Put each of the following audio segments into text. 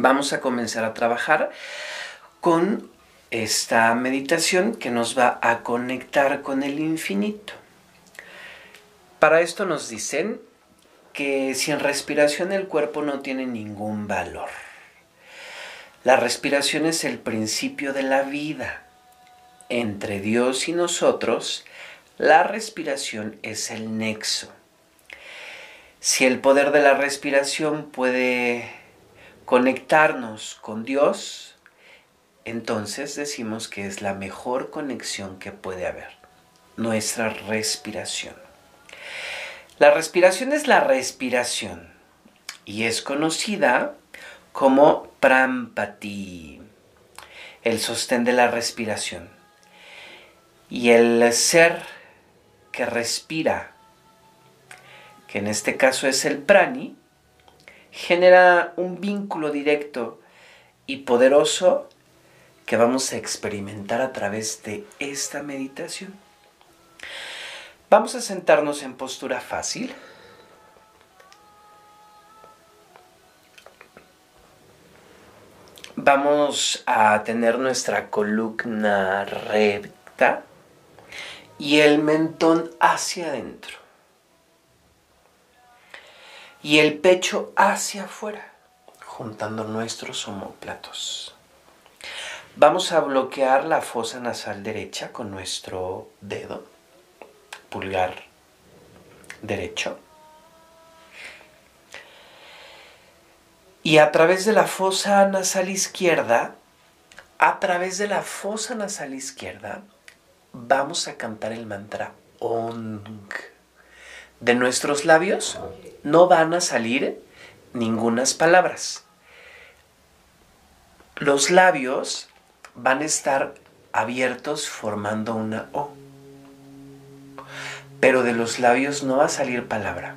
vamos a comenzar a trabajar con esta meditación que nos va a conectar con el infinito. Para esto nos dicen que sin respiración el cuerpo no tiene ningún valor. La respiración es el principio de la vida. Entre Dios y nosotros, la respiración es el nexo. Si el poder de la respiración puede conectarnos con Dios, entonces decimos que es la mejor conexión que puede haber, nuestra respiración. La respiración es la respiración y es conocida como prampati, el sostén de la respiración. Y el ser que respira, que en este caso es el prani, genera un vínculo directo y poderoso que vamos a experimentar a través de esta meditación. Vamos a sentarnos en postura fácil. Vamos a tener nuestra columna recta y el mentón hacia adentro y el pecho hacia afuera, juntando nuestros homóplatos. Vamos a bloquear la fosa nasal derecha con nuestro dedo, pulgar derecho. Y a través de la fosa nasal izquierda, a través de la fosa nasal izquierda, vamos a cantar el mantra ONG de nuestros labios no van a salir ningunas palabras. Los labios van a estar abiertos formando una O. Pero de los labios no va a salir palabra.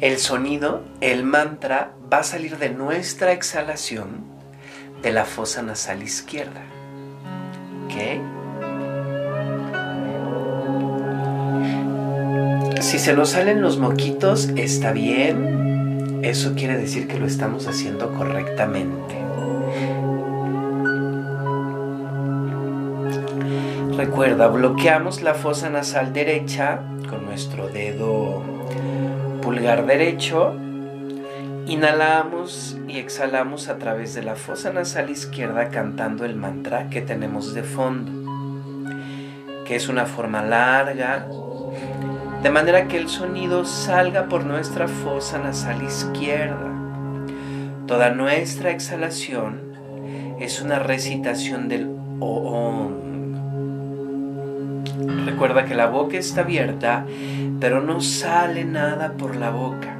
El sonido, el mantra, va a salir de nuestra exhalación de la fosa nasal izquierda. ¿Ok? Si se nos salen los moquitos, está bien. Eso quiere decir que lo estamos haciendo correctamente. Recuerda, bloqueamos la fosa nasal derecha con nuestro dedo pulgar derecho. Inhalamos y exhalamos a través de la fosa nasal izquierda cantando el mantra que tenemos de fondo, que es una forma larga, de manera que el sonido salga por nuestra fosa nasal izquierda. Toda nuestra exhalación es una recitación del OM. Recuerda que la boca está abierta, pero no sale nada por la boca.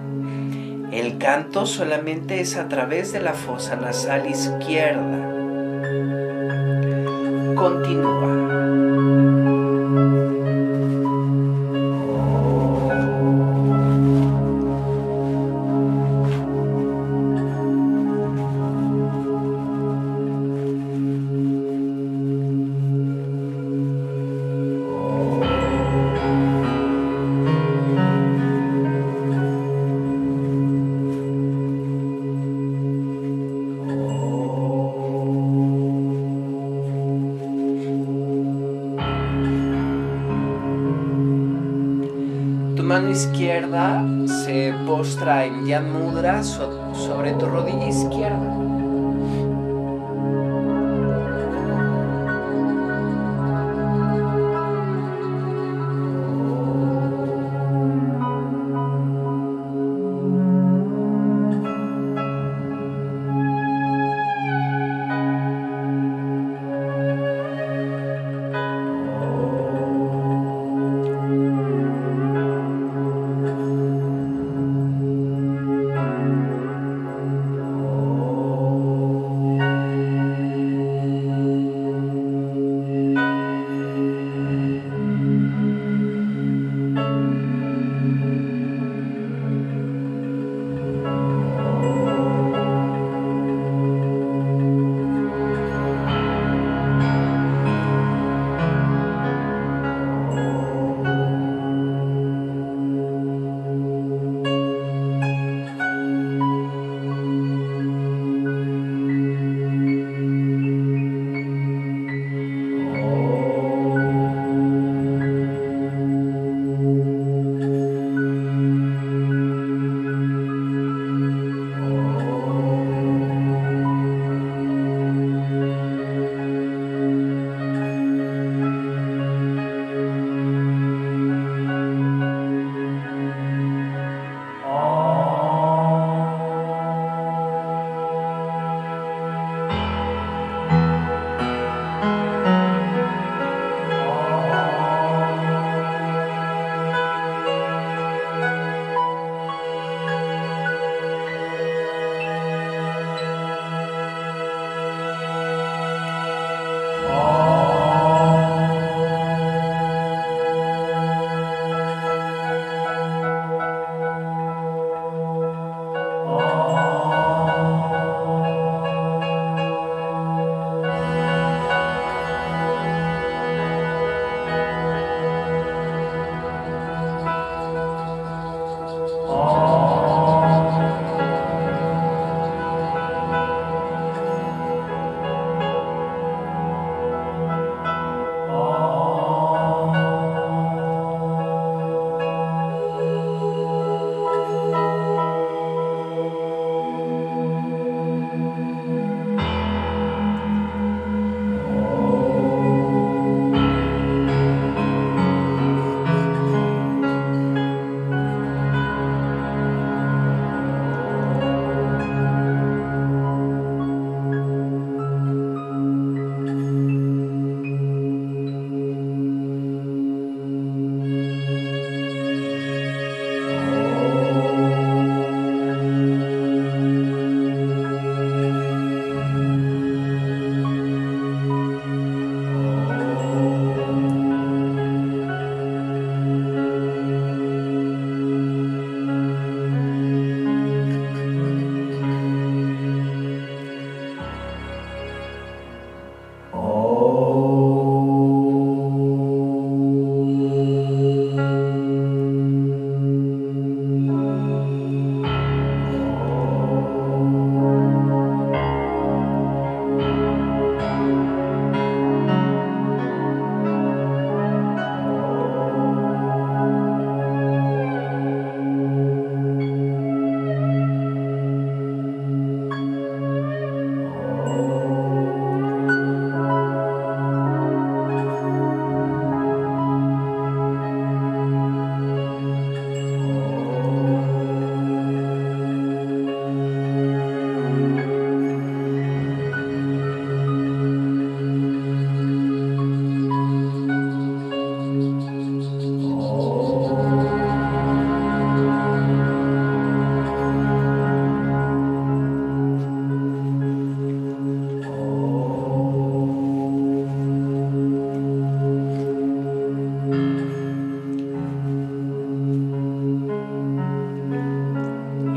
El canto solamente es a través de la fosa nasal izquierda. Continúa. Mano izquierda se postra en Yan Mudra sobre tu rodilla izquierda.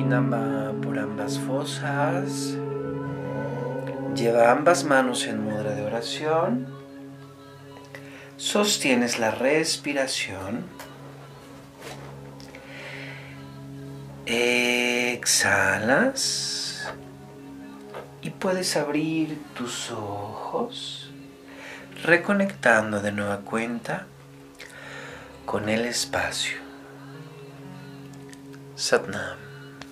Inhala por ambas fosas. Lleva ambas manos en mudra de oración. Sostienes la respiración. Exhalas. Y puedes abrir tus ojos, reconectando de nueva cuenta con el espacio. Satnam.